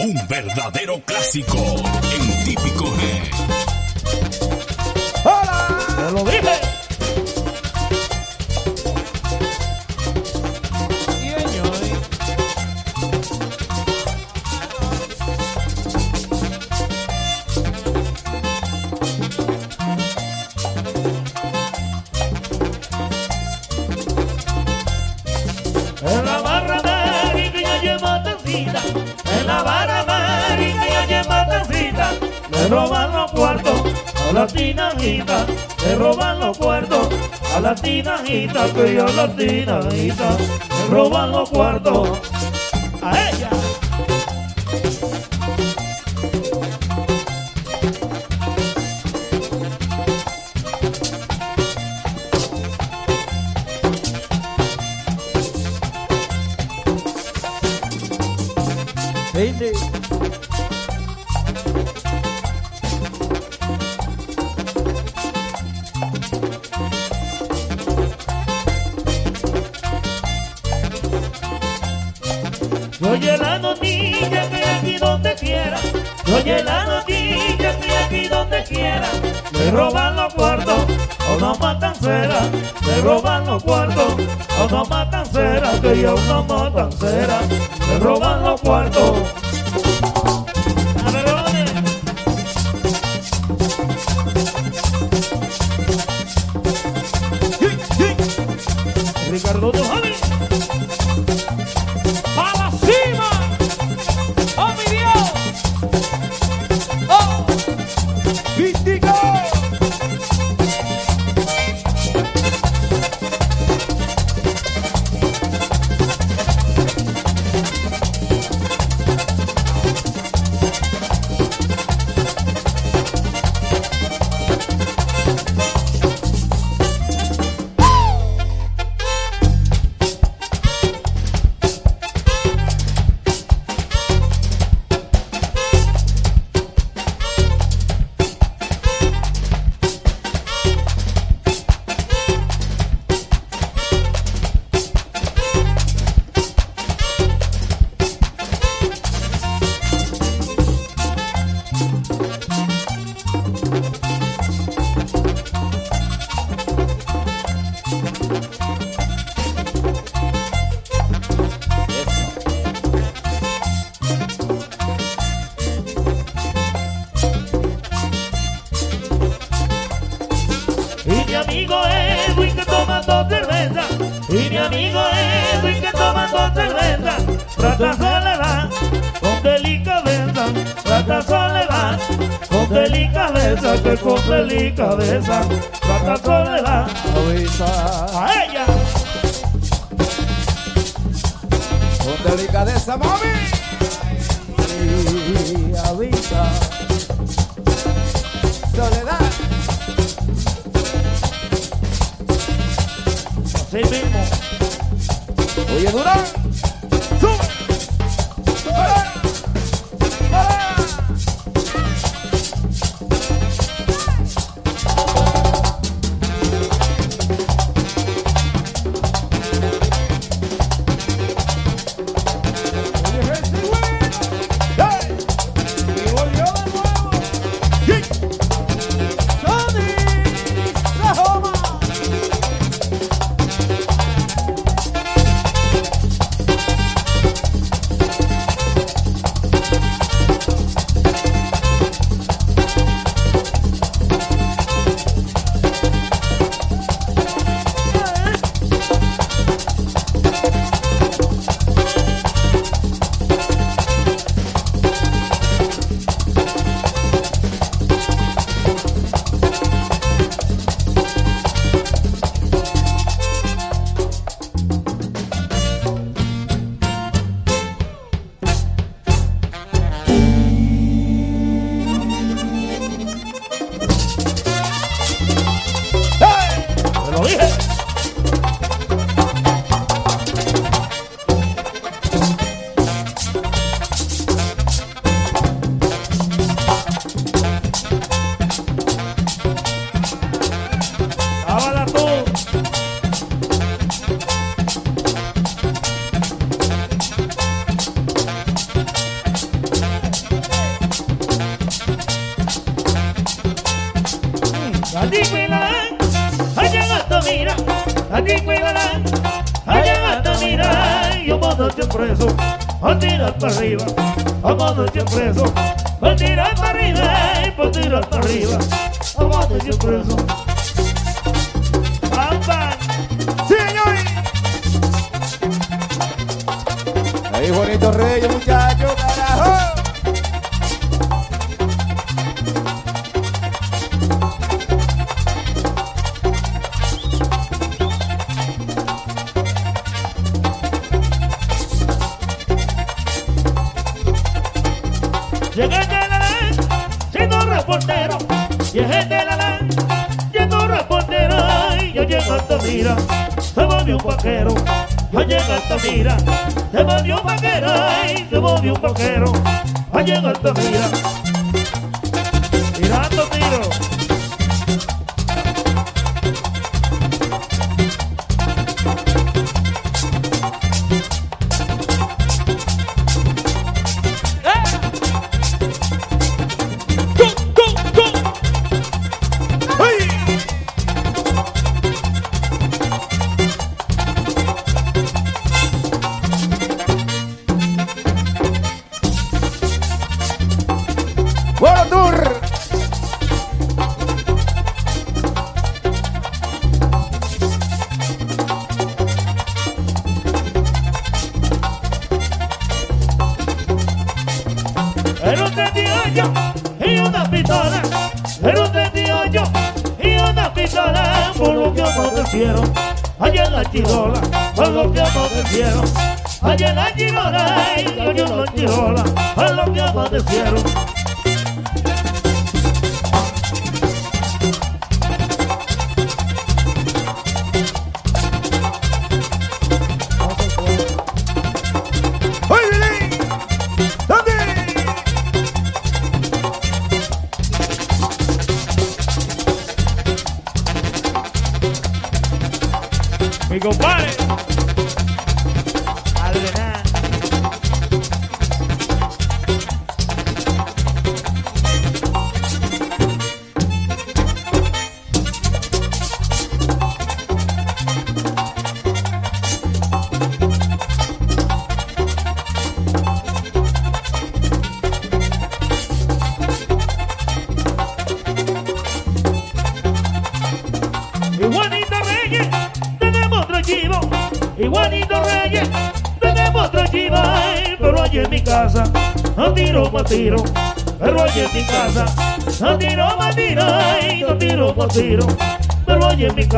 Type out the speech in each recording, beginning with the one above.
Un verdadero clásico en típico ¡Hola! ¡Te lo dije! latina, que ella es latina, me roban los cuartos.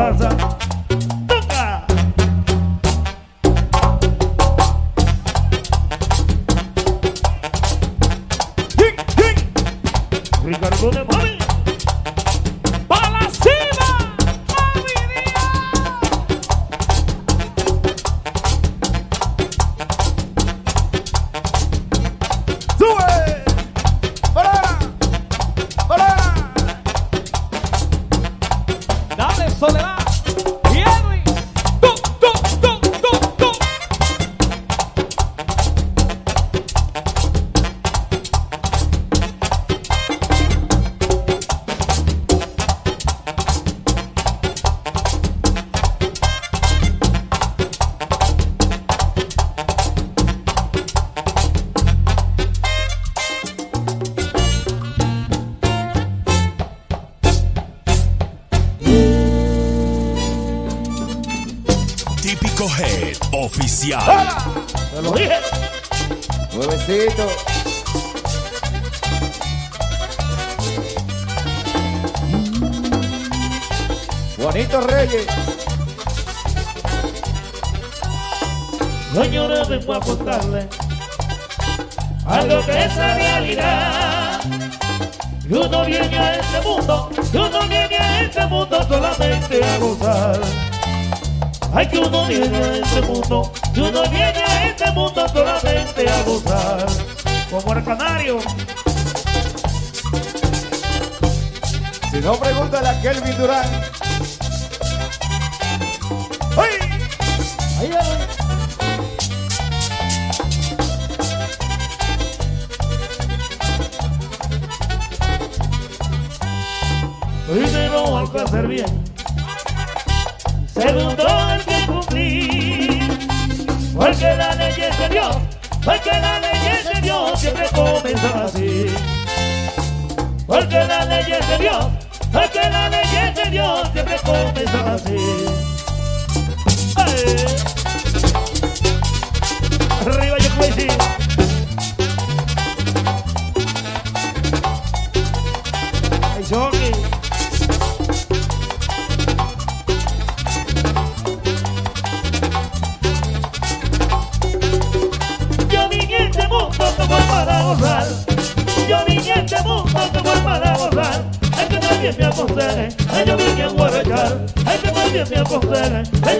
salsa. Señores, vengo a contarle a lo que es la realidad. Y uno viene a este mundo, uno viene a este mundo solamente a gozar. Ay, que uno viene a este mundo, uno viene a este mundo solamente a gozar. Como el canario. Si no, pregúntale a Kelvin Durán. ¡Ay! ¡Ay, ay supo hacer bien. Segundo el que cumplir, porque la ley es de Dios, porque la ley es de Dios, siempre comenzaba así. Porque la ley es de Dios, porque la ley es de Dios, siempre comenzaba así. ¡Ay! Arriba yo Nadie me ay,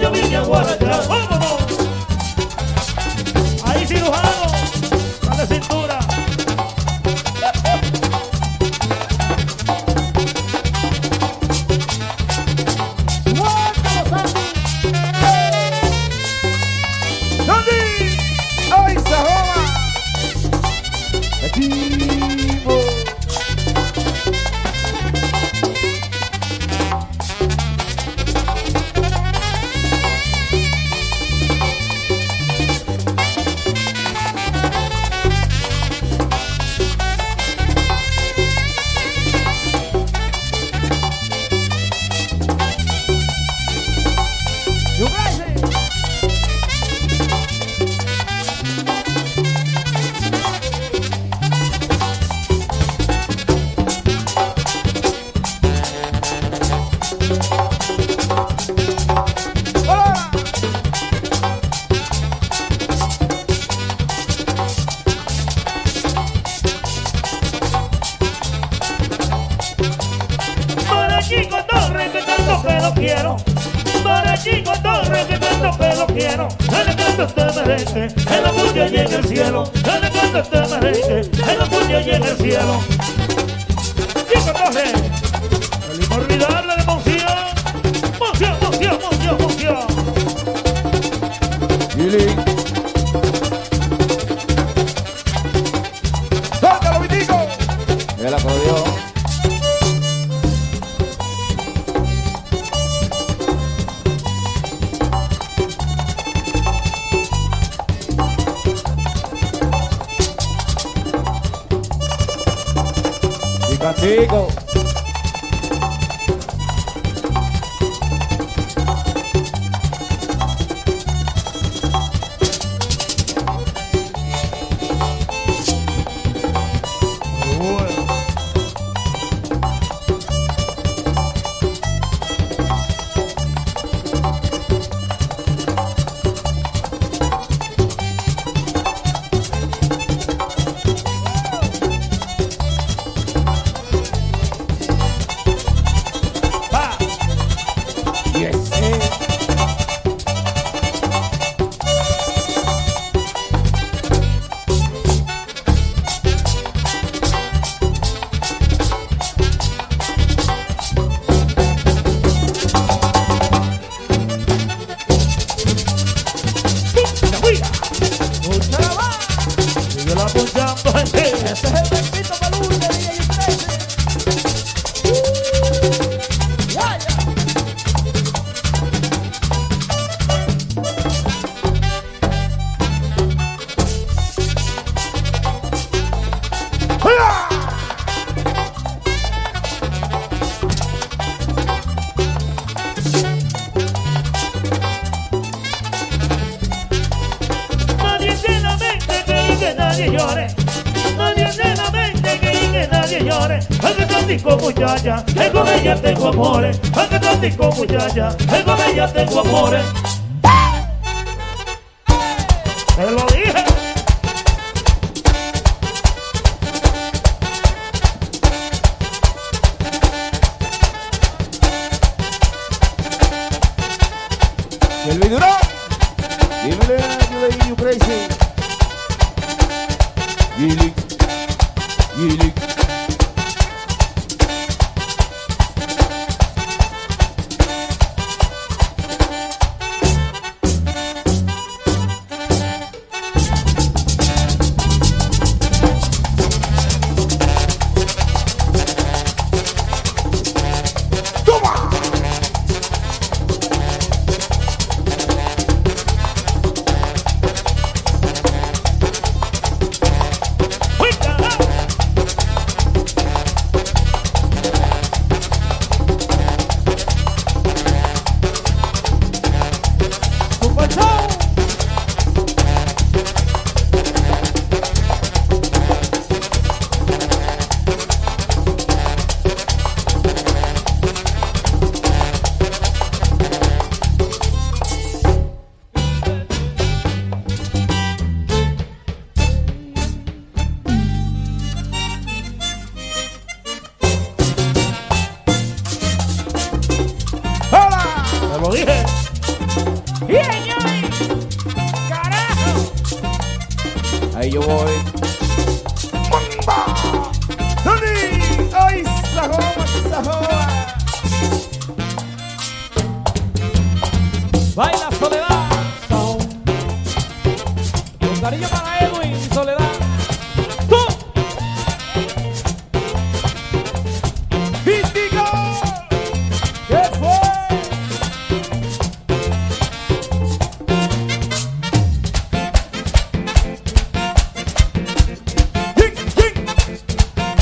nadie llore. Nadie tiene la mente que que nadie llore. Aunque tantico muchacha, que con ella tengo amores. Aunque tantico muchacha, que con ella tengo amores.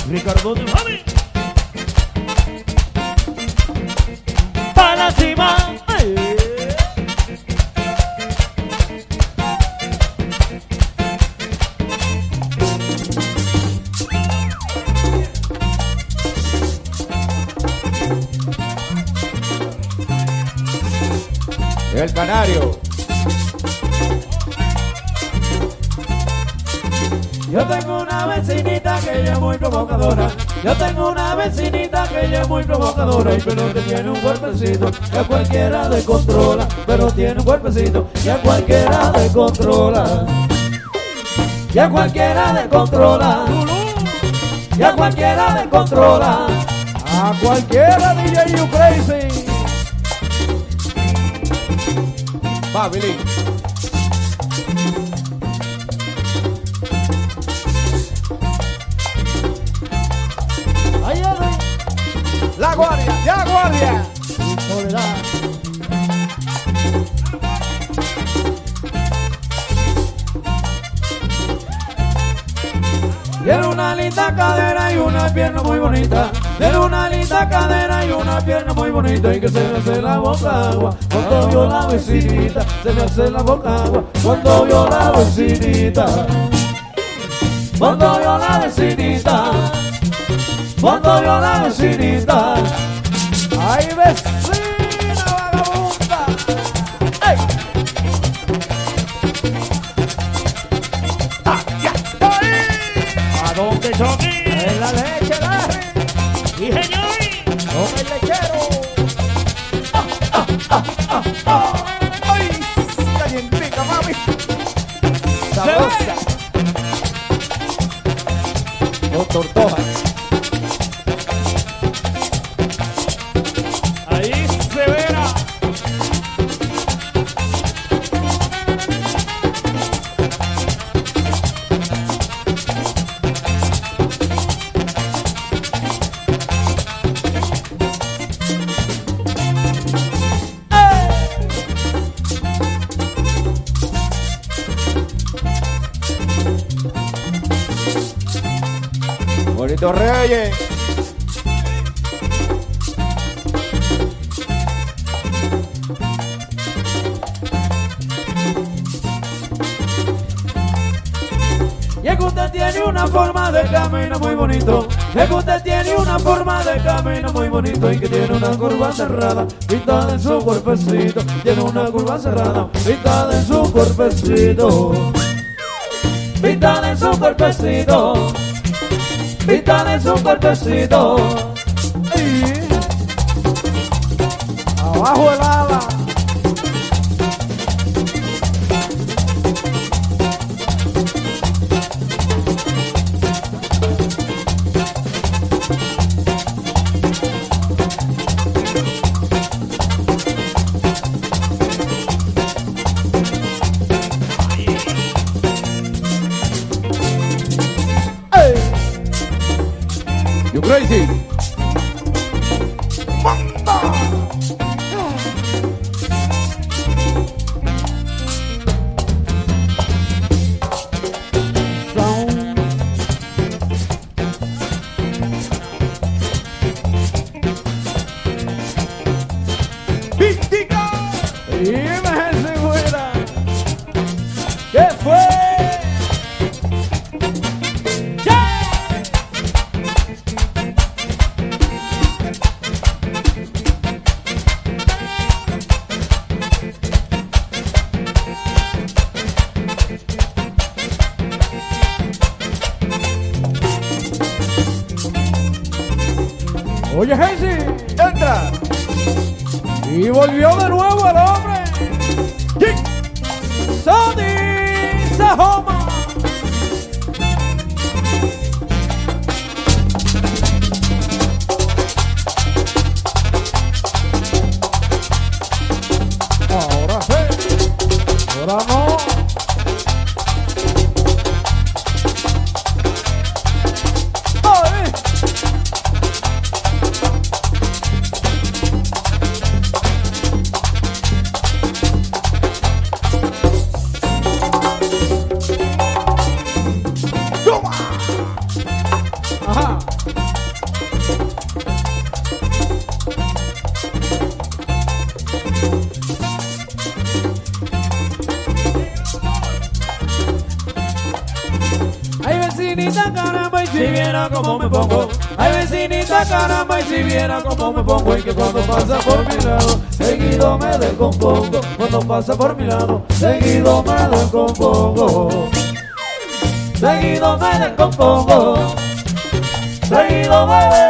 Ricardo de Javi. Para cima. eh. El canario. Muy provocadora. Yo tengo una vecinita que ella es muy provocadora. Y pero que tiene un cuerpecito que a cualquiera descontrola. Pero tiene un cuerpecito que a cualquiera descontrola. Y a cualquiera descontrola. Y a cualquiera descontrola. A cualquiera DJ You Crazy. Va, pierna muy bonita. Tiene una linda cadera y una pierna muy bonita. Y que se me hace la boca agua cuando vio la vecinita. Se me hace la boca agua cuando vio la vecinita. Cuando vio la vecinita. Cuando vio la vecinita. ¡Ay, vecina Bonito Reyes. Y que usted tiene una forma de camino muy bonito. Es que usted tiene una forma de camino muy bonito. Y que tiene una curva cerrada, pintada en su cuerpecito. Tiene una curva cerrada, pintada en su cuerpecito. Pintada en su cuerpecito. Pintada en su cuerpecito. Y abajo el viera cómo me pongo. Y que cuando pasa por mi lado, seguido me descompongo. Cuando pasa por mi lado, seguido me descompongo. Seguido me descompongo. Seguido me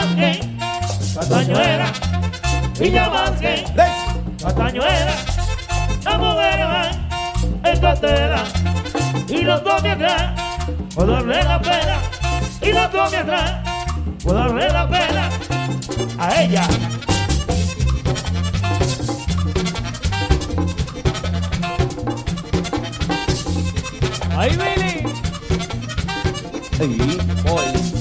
Vázquez, Castañuera, Villa Vázquez, Castañuera, la mujer va en cartera y los dos de atrás, por darle la pena, y los dos de atrás, por darle la pena a ella. ¡Ay, Billy! Sí, hoy.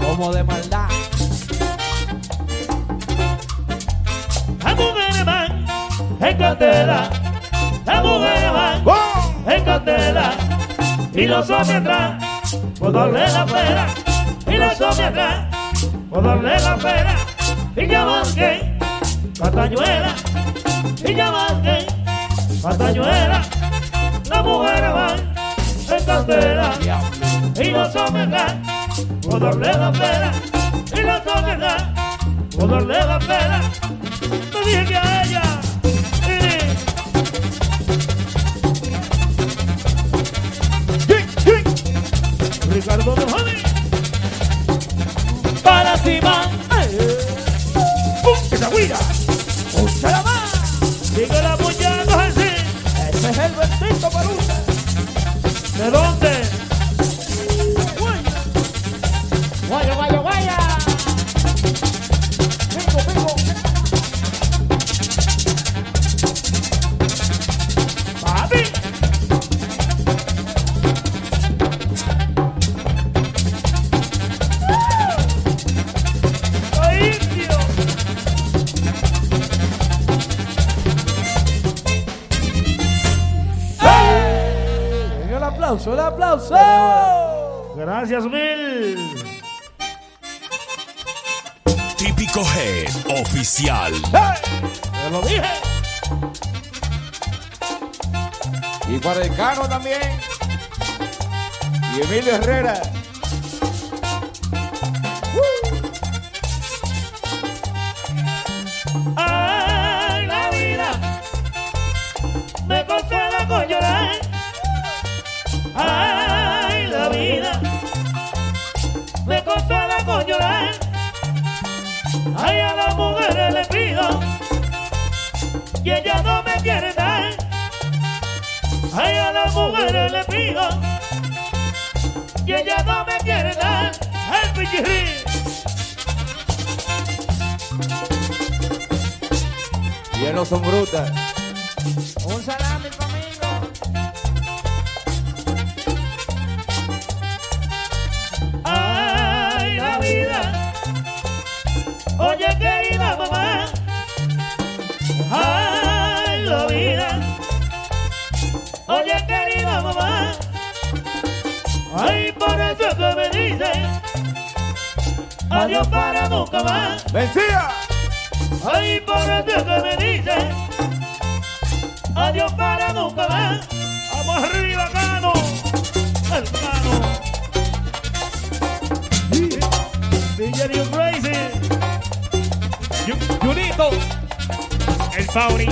Como de maldad. Las mujeres van en candela. Las mujeres van ¡Bum! en candela. Y los hombres atrás, por darle la pena. Y los hombres atrás, por darle la pena. Y ya Vázquez, Castañuela. Y ya Vázquez, Castañuela. Las mujeres van en candela. Y los hombres atrás, por darle la pena. Y los hombres atrás, por darle la pena. No dije que a ella. Ricardo de Javi. Para cima. ¡Pum! ¡Que se Cano también. Y Emilio Herrera. Ay, la vida me consuela con llorar. Ay, la vida me consuela con llorar. Ay, a las mujeres le pido y ella no me quiere dar. Ay, a las mujeres le pido y ella no me quiere dar. Ay, pichirri. Y él no son brutas. Un salami conmigo. Ay, la vida. Oye, querida mamá. Ay, por eso es que me dicen. Adiós para nunca más. ¡Vencía! Ay, por eso que me dice Adiós para nunca más. Vamos arriba, Cano El Cano DJ New Crazy. Junito. El Pauri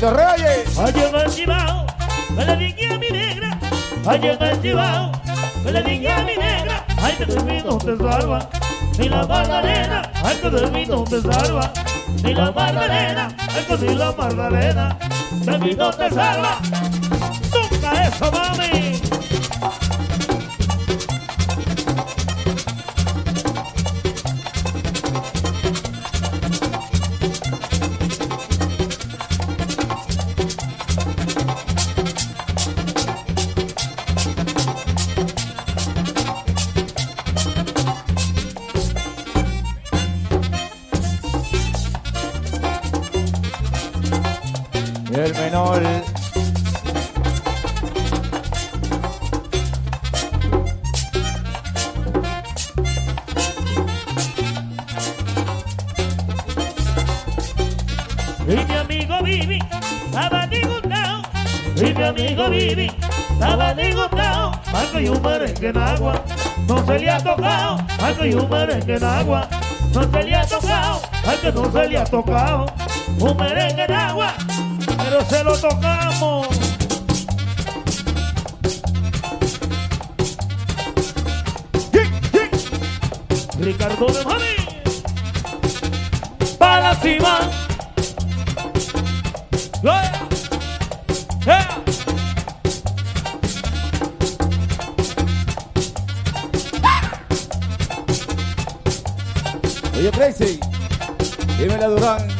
Bonito Reyes. En el chivao, me le dije a mi negra. Ay, en el chivao, me le dije a mi negra. Ay, que de mí no te salva, ni la Magdalena. Ay, que de mí no te salva, ni la Magdalena. Ay, que ni la Magdalena, de mí no te salva. Nunca eso, mami. Y mi amigo Vivi estaba disgustado. Y mi amigo Vivi estaba disgustado. Algo y un merengue en agua. No se le ha tocado. Algo y un merengue en agua. No se le ha tocado. Al que no se le ha tocado. Un merengue en agua. Pero se lo tocamos. Ricardo de Mami. Para cima. Oye, Crazy. Dime la Durán.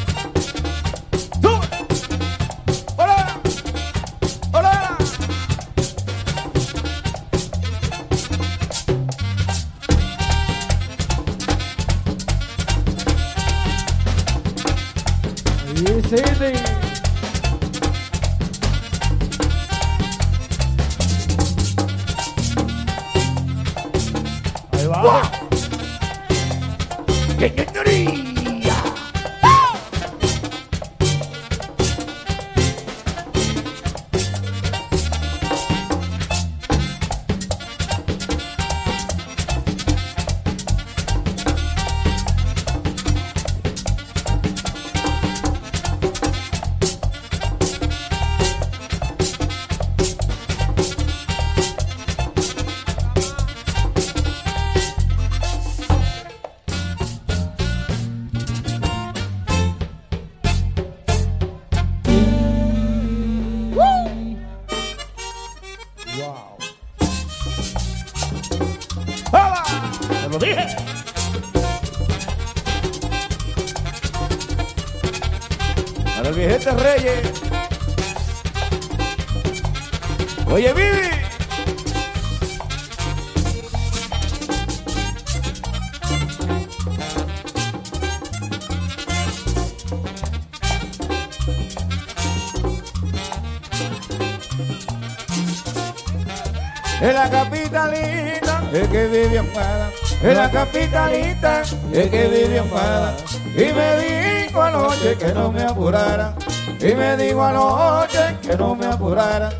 En la capitalita, el que vive amada. En la capitalita, el que vive amada. Y me dijo anoche que no me apurara. Y me dijo anoche que no me apurara.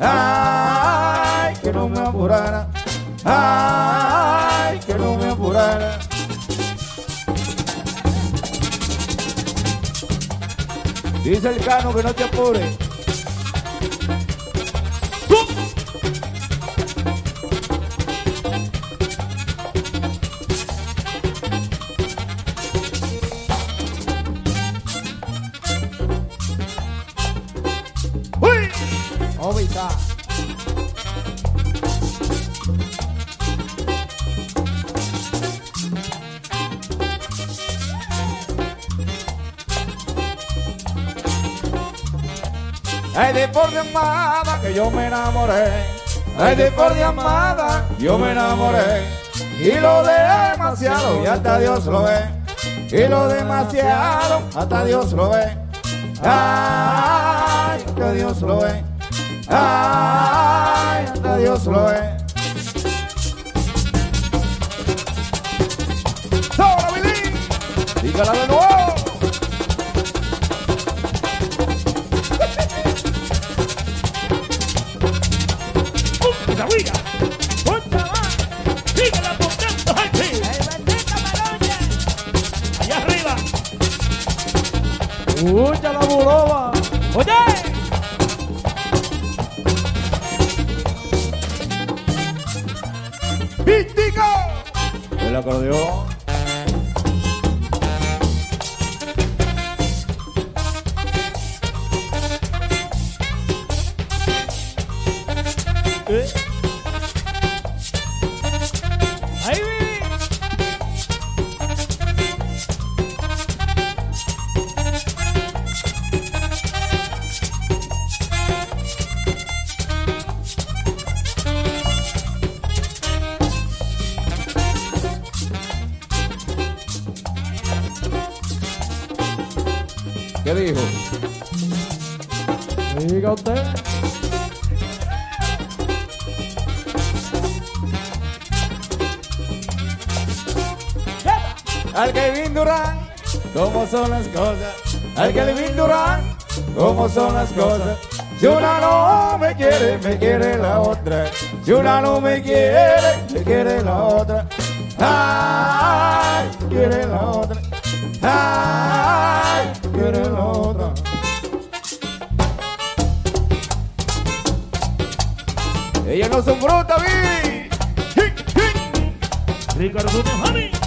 Ay, que no me apurara. Ay, que no me apurara. Dice el cano que no te apures. Amada que yo me enamoré. Ay, de por de amada yo me enamoré. Y lo demasiado y hasta Dios lo ve. Y lo demasiado hasta Dios lo ve. Ay, hasta Dios lo ve. Ay, hasta Dios lo ve. ¡Sobra, Billy! Dígala de nuevo. ¡Escucha la buloba! ¡Oye! ¡Místico! El acordeón. ¿Qué dijo? Diga usted. Al Kevin Durán, ¿cómo son las cosas? Al Kevin Durán, ¿cómo son las cosas? Si una no me quiere, me quiere la otra. Si una no me quiere, me quiere la otra. Ay, quiere la otra. Ay, Ellas no son frutas, vi. Ricardo Tejani.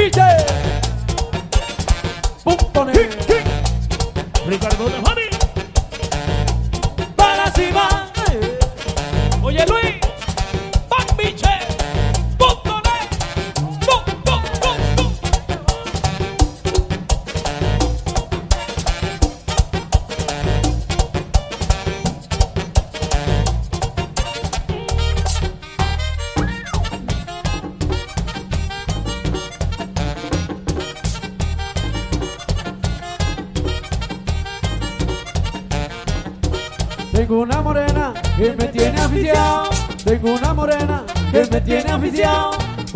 DJ.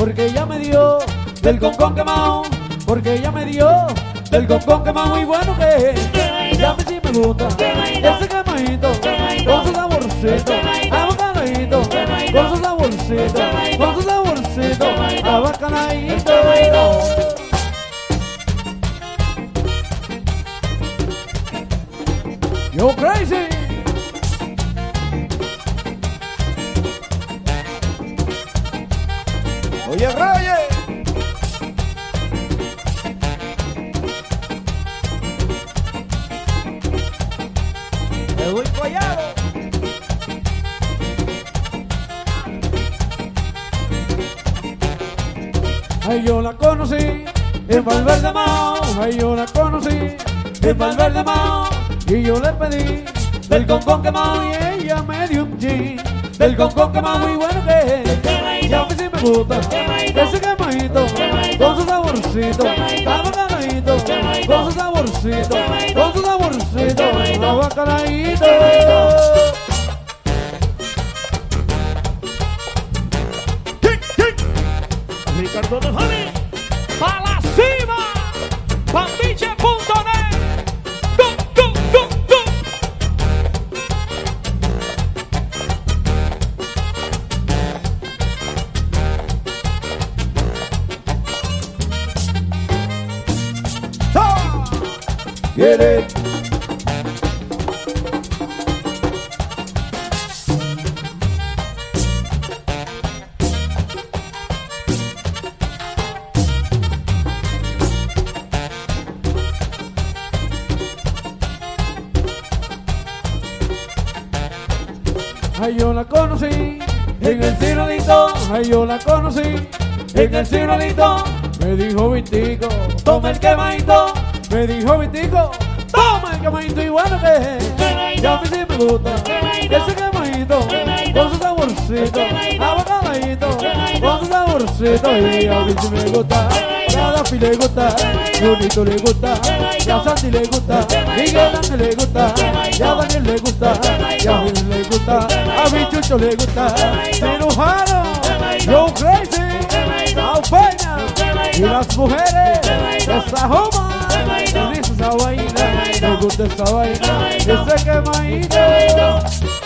Porque ella me dio del concón quemado. Porque ella me dio del concón quemado muy bueno que es. Ya mí sí me gusta ese quemadito con su saborcito. Abacanadito con su saborcito. Con su saborcito. Abacanadito. Yo crazy. Mao. Y yo le pedí del concón quemado y ella me dio un gin. Del concón quemado muy bueno que es. Y a mí sí me gusta ese quemadito con su saborcito. Abacanadito con su saborcito. Con su saborcito. Abacanadito. Conocí en el cironito. Me dijo Vitico, toma el quemadito. Me dijo Vitico, toma el quemadito y bueno que es. Y a mí sí me gusta ese quemadito con su saborcito. Abacadito con su saborcito. Y a mí sí me gusta. A Daffy le gusta, Junito le gusta, y a Sandy le gusta, Miguel Ángel le gusta, y a Daniel le gusta, y a Luis le gusta, a mi Chucho le gusta, Cirujano, Joe Crazy, a Peña, y las mujeres, joma, y dice esa me gusta esa vaina, ese quemadito. ¡Ay,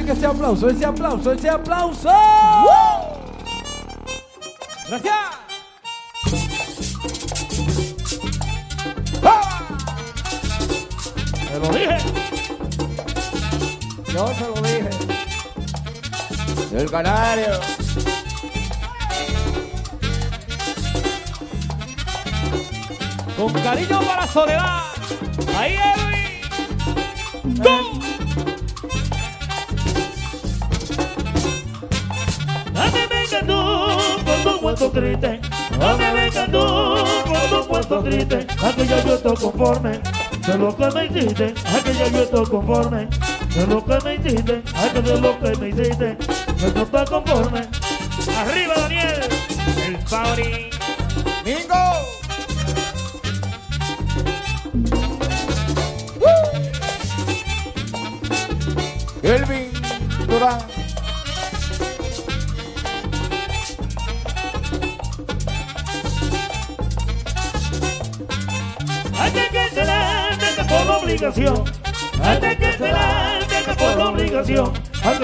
Venga ese aplauso, ese aplauso, ese aplauso. Gracias. Te lo dije. Yo se lo dije. El canario. Con cariño para Soledad. Ahí, Edwin. Triste. Dame venga tú con tu cuento triste. A que ya yo estoy conforme de lo que me hiciste. A que ya yo estoy conforme de lo que me hiciste. A que de lo que me hiciste. No estoy conforme. Arriba, Daniel. El favorito. Mingo.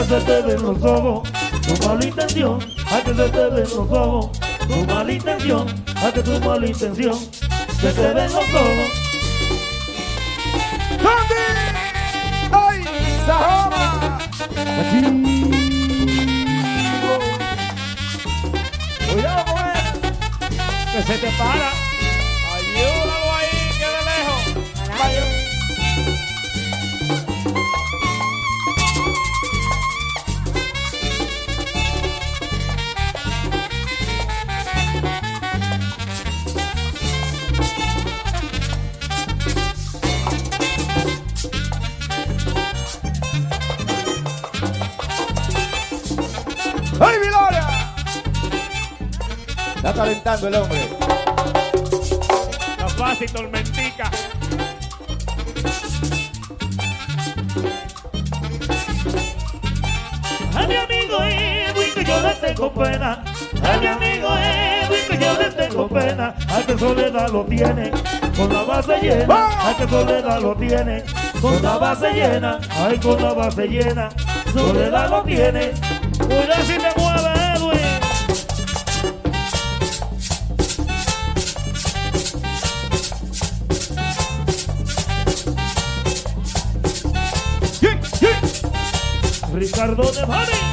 Se te ven los ojos, tu mala intención. A que se te ven los ojos, tu mala intención. A que tu mala intención, se te ven los ojos. ¡Sandy! ¡Ay! ¡Sahoma! Cuidado con él. Que se te para. Está calentando el hombre. La fácil tormentica. A mi amigo Edwin que yo le tengo pena. A mi amigo Edwin que yo le tengo pena. A que soledad lo tiene con la base llena. A que soledad lo tiene con la base llena. Ay, con la base llena. Soledad lo tiene. Cuida si te Ricardo de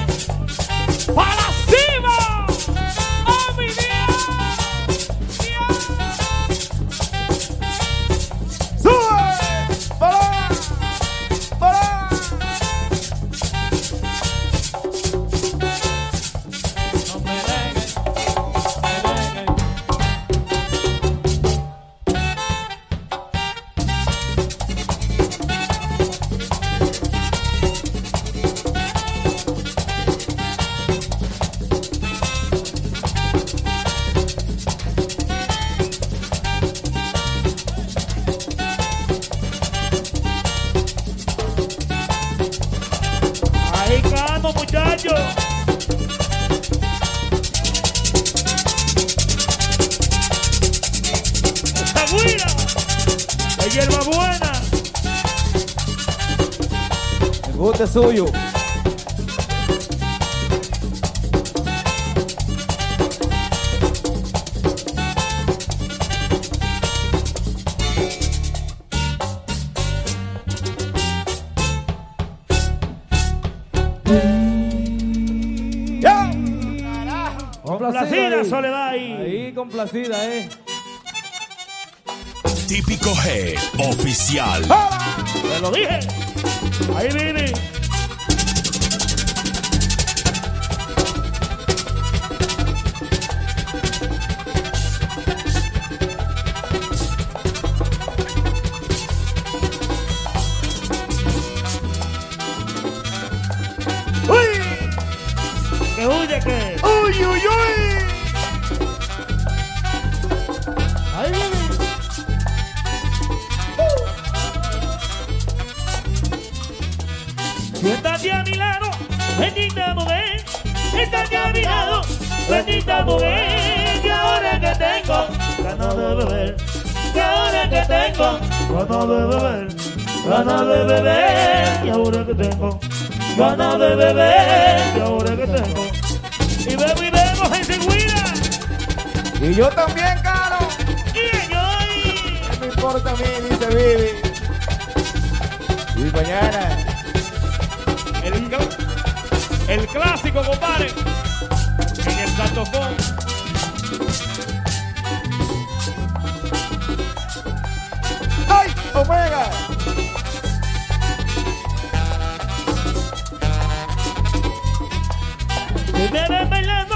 El bote tengo ganas de beber, ganas de beber. Y ahora que tengo ganas de beber, y ahora que tengo. Y bebo y bebo, gente guira. Y yo también, caro. Y yo, y- No me importa a mí, dice Vivi. Y mañana. el, el clásico, compadre. ¡Omega! Me ven bailando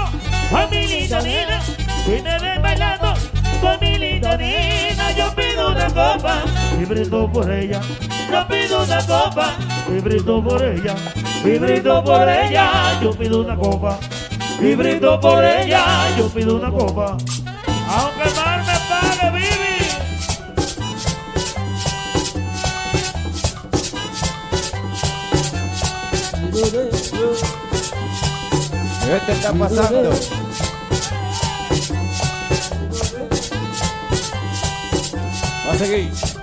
con mi linda nina. Me ven bailando con mi linda nina. Yo pido una copa y brindo por ella. Yo pido una copa y brindo por ella. Y brindo por ella. Yo pido una copa y brindo por ella. Yo pido una copa. ¿Qué está pasando? Va a seguir.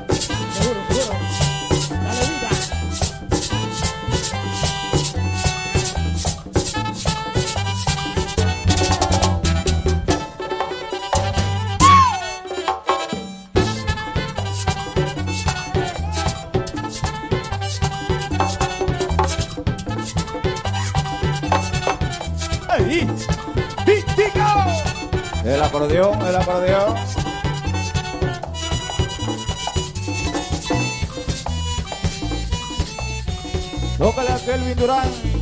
Acordeón, el acordeón. Tócale a Kelvin Durán.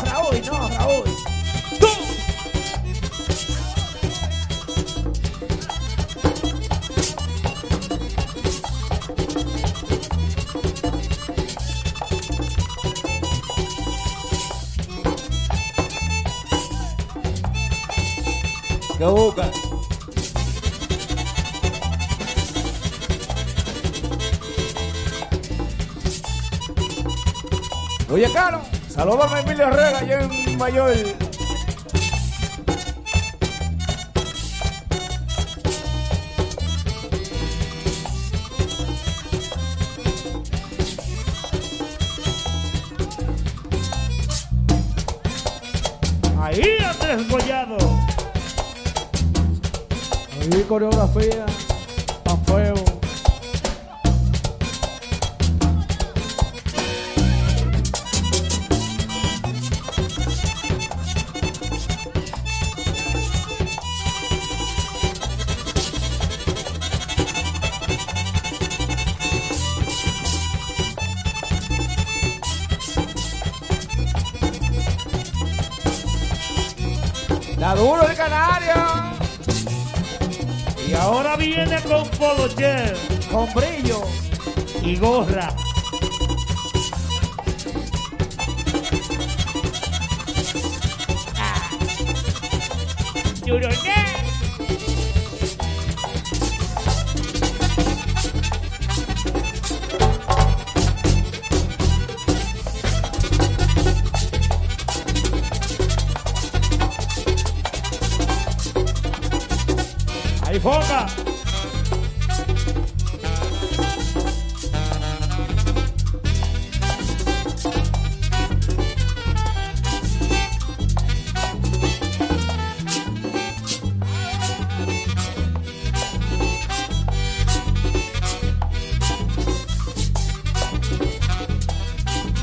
No, Raúl, no, Raúl. ¡Tú! Oye, Caro, saludame a Emilio Herrera allá en Mayor. Ahí Andrés Collado. Ahí coreografía.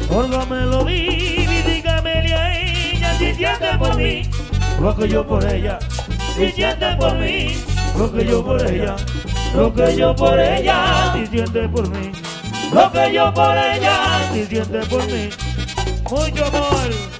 Óigame lo vi, dígamele a ella si siente por mí, lo que yo por ella, si siente por mí, lo que yo por ella, lo que yo por ella, si siente por mí, lo que yo por ella, si siente por mí, mucho. Amor,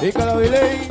Pica la biley,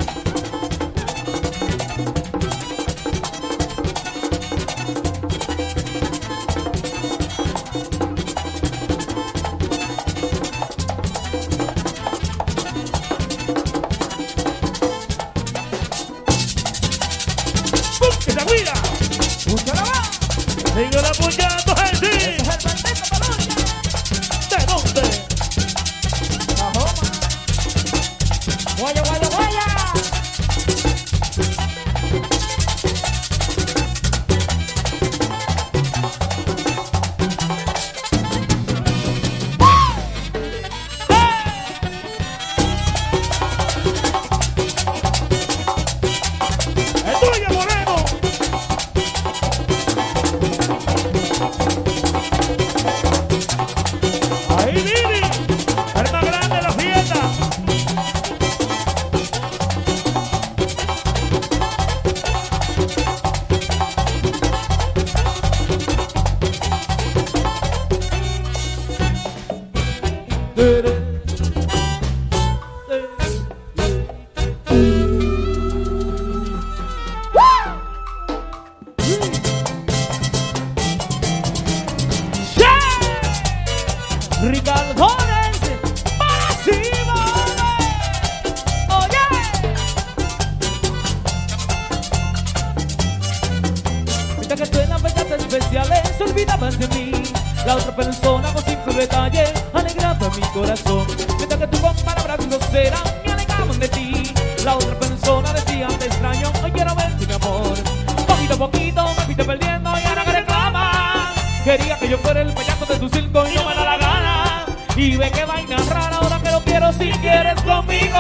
especiales olvidabas de mí. La otra persona con simple detalle alegraba mi corazón. Mientras que tú con palabras groseras me alegaban de ti. La otra persona decía te extraño, hoy quiero verte mi amor. Poquito a poquito me fuiste perdiendo y ahora que reclamas. Quería que yo fuera el payaso de tu circo y no me da la gana. Y ve que vaina rara ahora que lo quiero si quieres conmigo.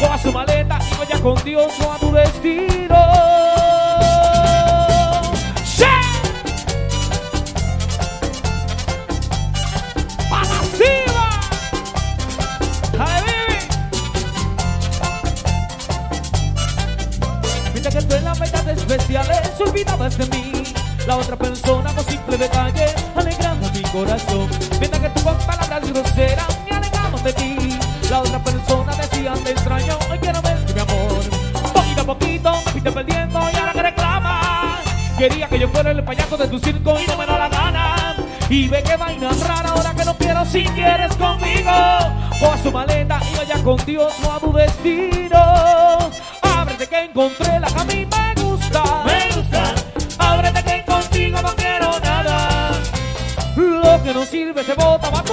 Coja su maleta y vaya con Dios o a tu destino. Otra persona con simple detalle alegrando mi corazón. Mientras que tú con palabras groseras me alegamos de ti. La otra persona decía te extraño, hoy quiero verte mi amor Poquito a poquito fuiste perdiendo y ahora que reclamas Quería que yo fuera el payaso de tu circo y no me da la gana. Y ve que vaina rara ahora que no quiero si quieres conmigo. O a su maleta y vaya con Dios o a tu destino. Ábrete que encontré la que no sirve se bota para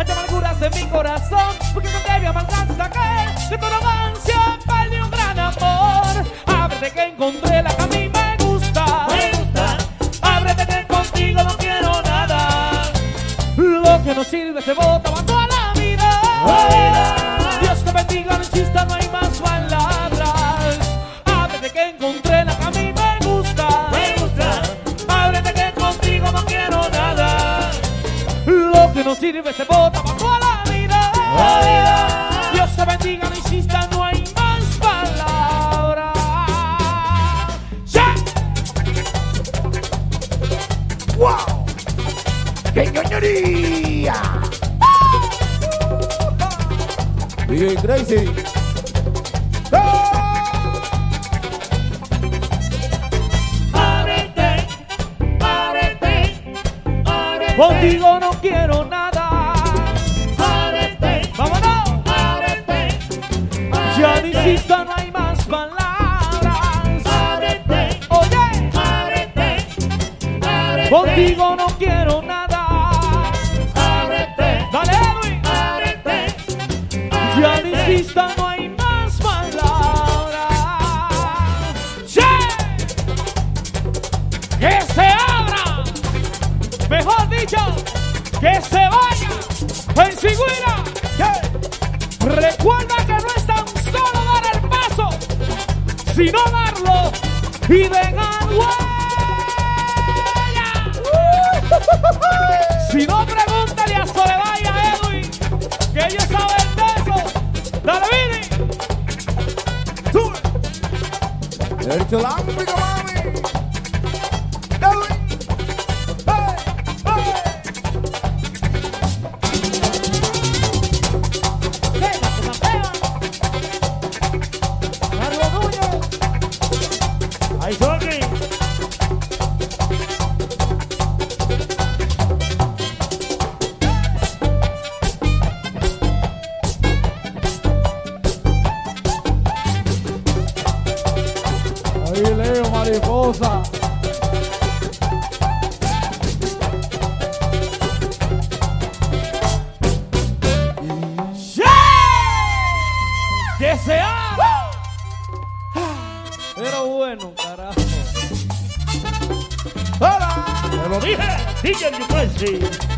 hay amarguras de mi corazón. Porque no te había malgasta que de tu romance perdió un gran amor. Ábrete que encontré sirve se bota toda la vida. La vida. Dios te bendiga, no insista, no hay más palabras. ¡Ya! ¡Wow! ¡Qué ñoñería! DJ Crazy. jubileo, mariposa. Yeah. Desear. Pero bueno, carajo. Hola. Te lo dije. DJ Yupansi.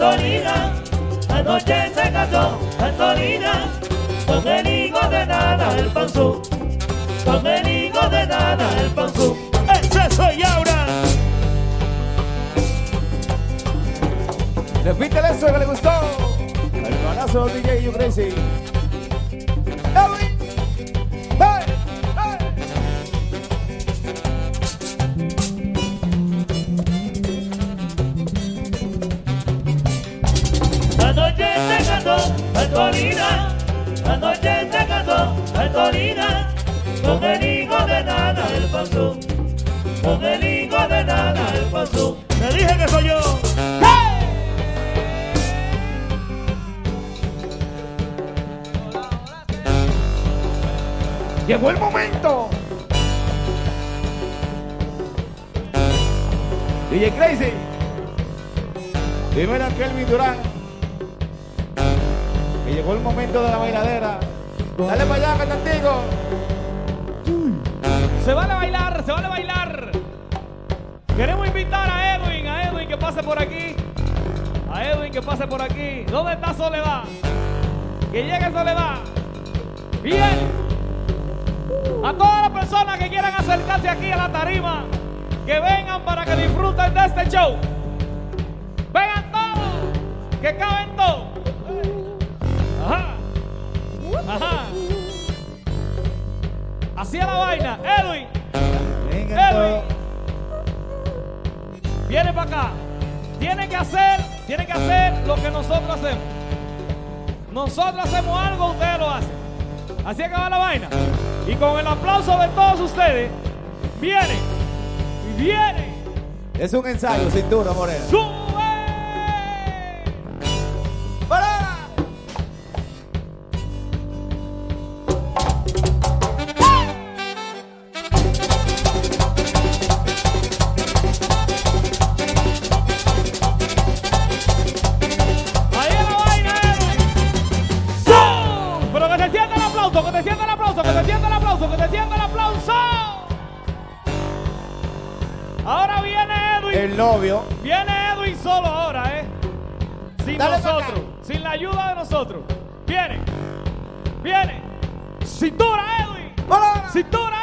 Antonina, anoche se casó Antonina, con el hijo de nada el panzú, con el hijo de nada el panzú. ¡Ese soy ahora! Repítele eso que le gustó. El balazo DJ You Crazy. con el higo de nana el pasú, con el higo de nana el pasú. Me dije que soy yo. Llegó el momento. DJ Crazy. Primero Kelvin Durán. Que llegó el momento de la bailadera. Dale para allá, Catantigo. Se vale bailar, se vale bailar. Queremos invitar a Edwin, a Edwin que pase por aquí. A Edwin que pase por aquí. ¿Dónde está Soledad? Que llegue Soledad. Bien. A todas las personas que quieran acercarse aquí a la tarima, que vengan para que disfruten de este show. Vengan todos, que caben Así es la vaina. Edwin, Venga, Edwin. Viene para acá. Tiene que hacer, tiene que hacer lo que nosotros hacemos. Nosotros hacemos algo, ustedes lo hacen. Así que va la vaina. Y con el aplauso de todos ustedes, viene, y viene, Es un ensayo, cintura morena. El novio. Viene Edwin solo ahora, ¿eh? Sin Dale nosotros, sin la ayuda de nosotros. Viene, viene. Cintura, Edwin. Cintura,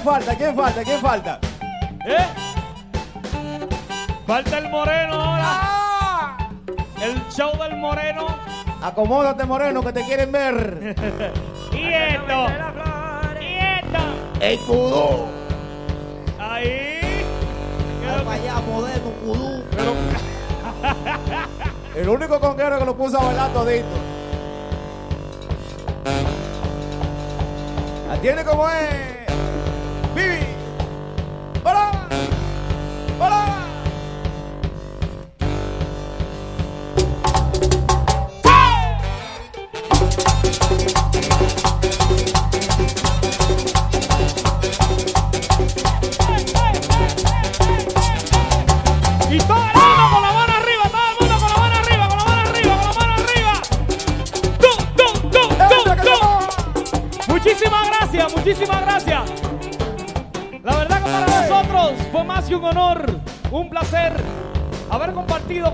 ¿Quién falta? ¿Quién falta? ¿Quién falta? ¿Eh? Falta el Moreno ahora. ¡Ah! El show del Moreno. Acomódate, moreno, que te quieren ver. Y esto. Y esto. ¡El cudo! Ahí. allá, moderno, cudú. Pero, El único conguero que lo puso a bailar todito. Atiende como es.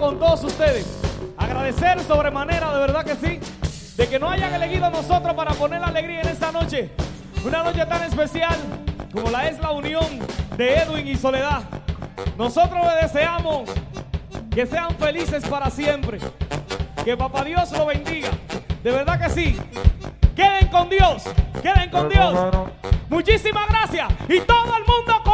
Con todos ustedes. Agradecer sobremanera, de verdad que sí, de que no hayan elegido a nosotros para poner la alegría en esta noche. Una noche tan especial como la es la unión de Edwin y Soledad. Nosotros le deseamos que sean felices para siempre. Que papá Dios lo bendiga. De verdad que sí. Queden con Dios. Queden con Dios. Muchísimas gracias. Y todo el mundo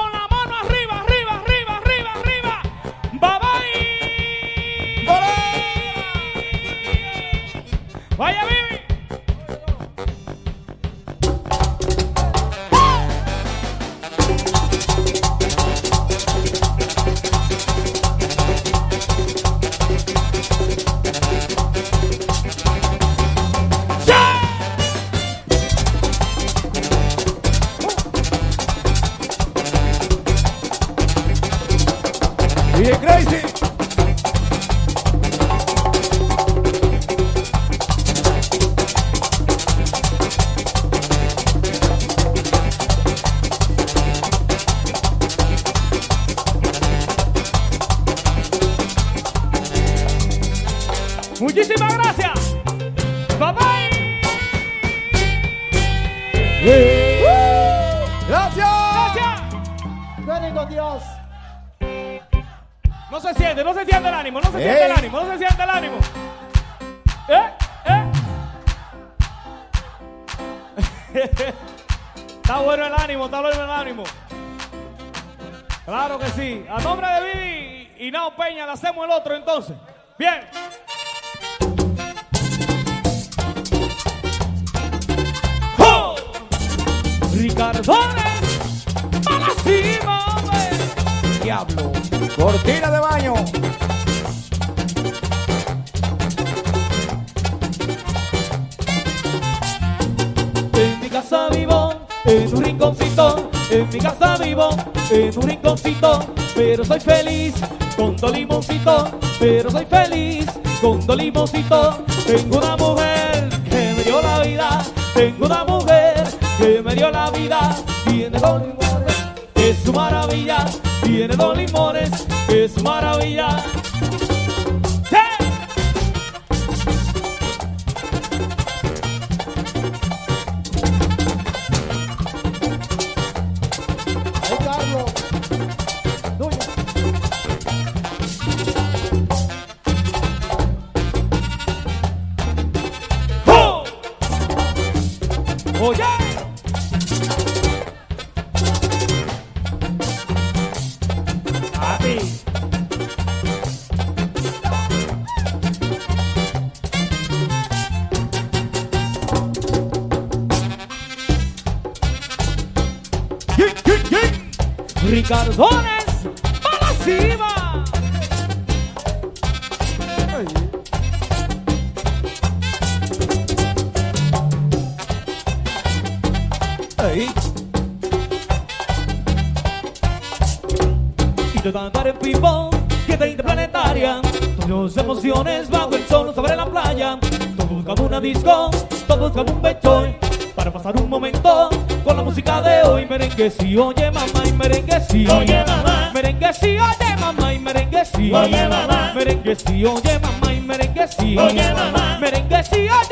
pero soy feliz con dos. Tengo una una disco, todos buscamos un bechoy. Para pasar un momento con la música de hoy. Merengue sí, oye mamá y merengue sí. Oye, mamá. Merengue sí, oye mamá y merengue sí. Oye, mamá. Merengue sí, oye mamá y merengue sí. Oye, mamá. Merengue sí, oye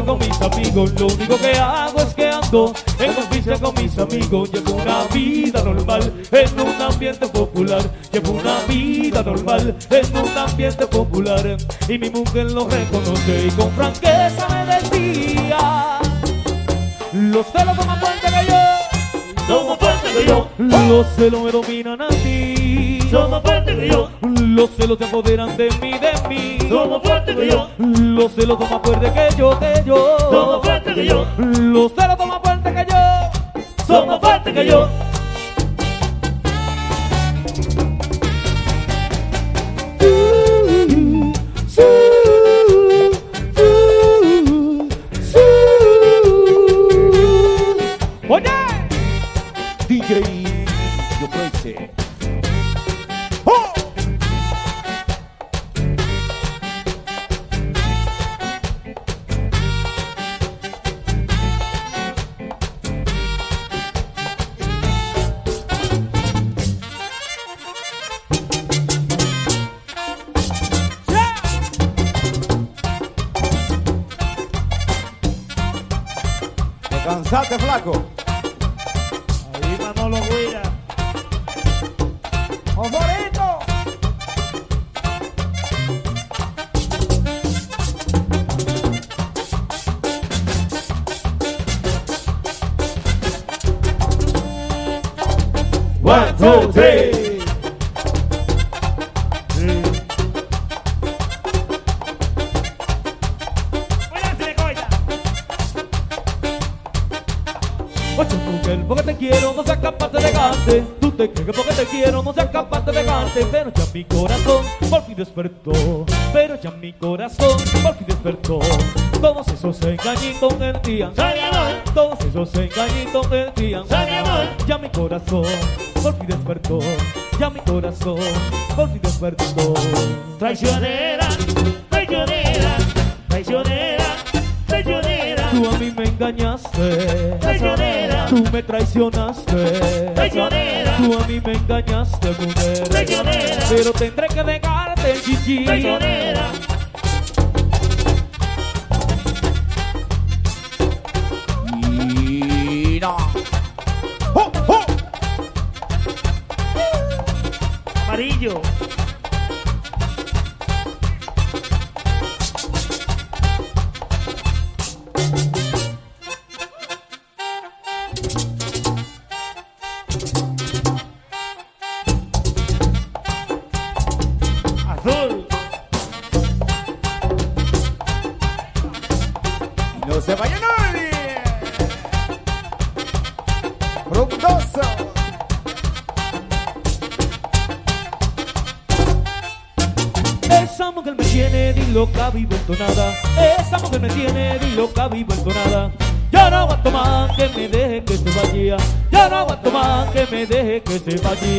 con mis amigos. Lo único que hago es que ando en confianza con mis amigos. Llevo una vida normal en un ambiente popular. Llevo una vida normal en un ambiente popular. Y mi mujer lo reconoce y con franqueza me decía: Los celos son más fuertes que yo. Somos fuertes que yo. Los celos me dominan a ti. Somos fuertes que yo. Los celos se apoderan de mí, de mí. Somos fuertes que yo. Los celos son más fuertes que yo, que yo. Somos fuertes que yo. Los celos son más fuertes que yo. Somos fuertes que yo. esos engañitos mentían. Todos esos engañitos mentían. Ya mi corazón por fin despertó. Ya mi corazón por fin despertó. Traicionera, traicionera, traicionera, traicionera. Tú a mí me engañaste. Traicionera. Tú me traicionaste. Traicionera. Tú a mí me engañaste. Traicionera. Pero tendré que dejarte, chichi. Traicionera. 没有。everybody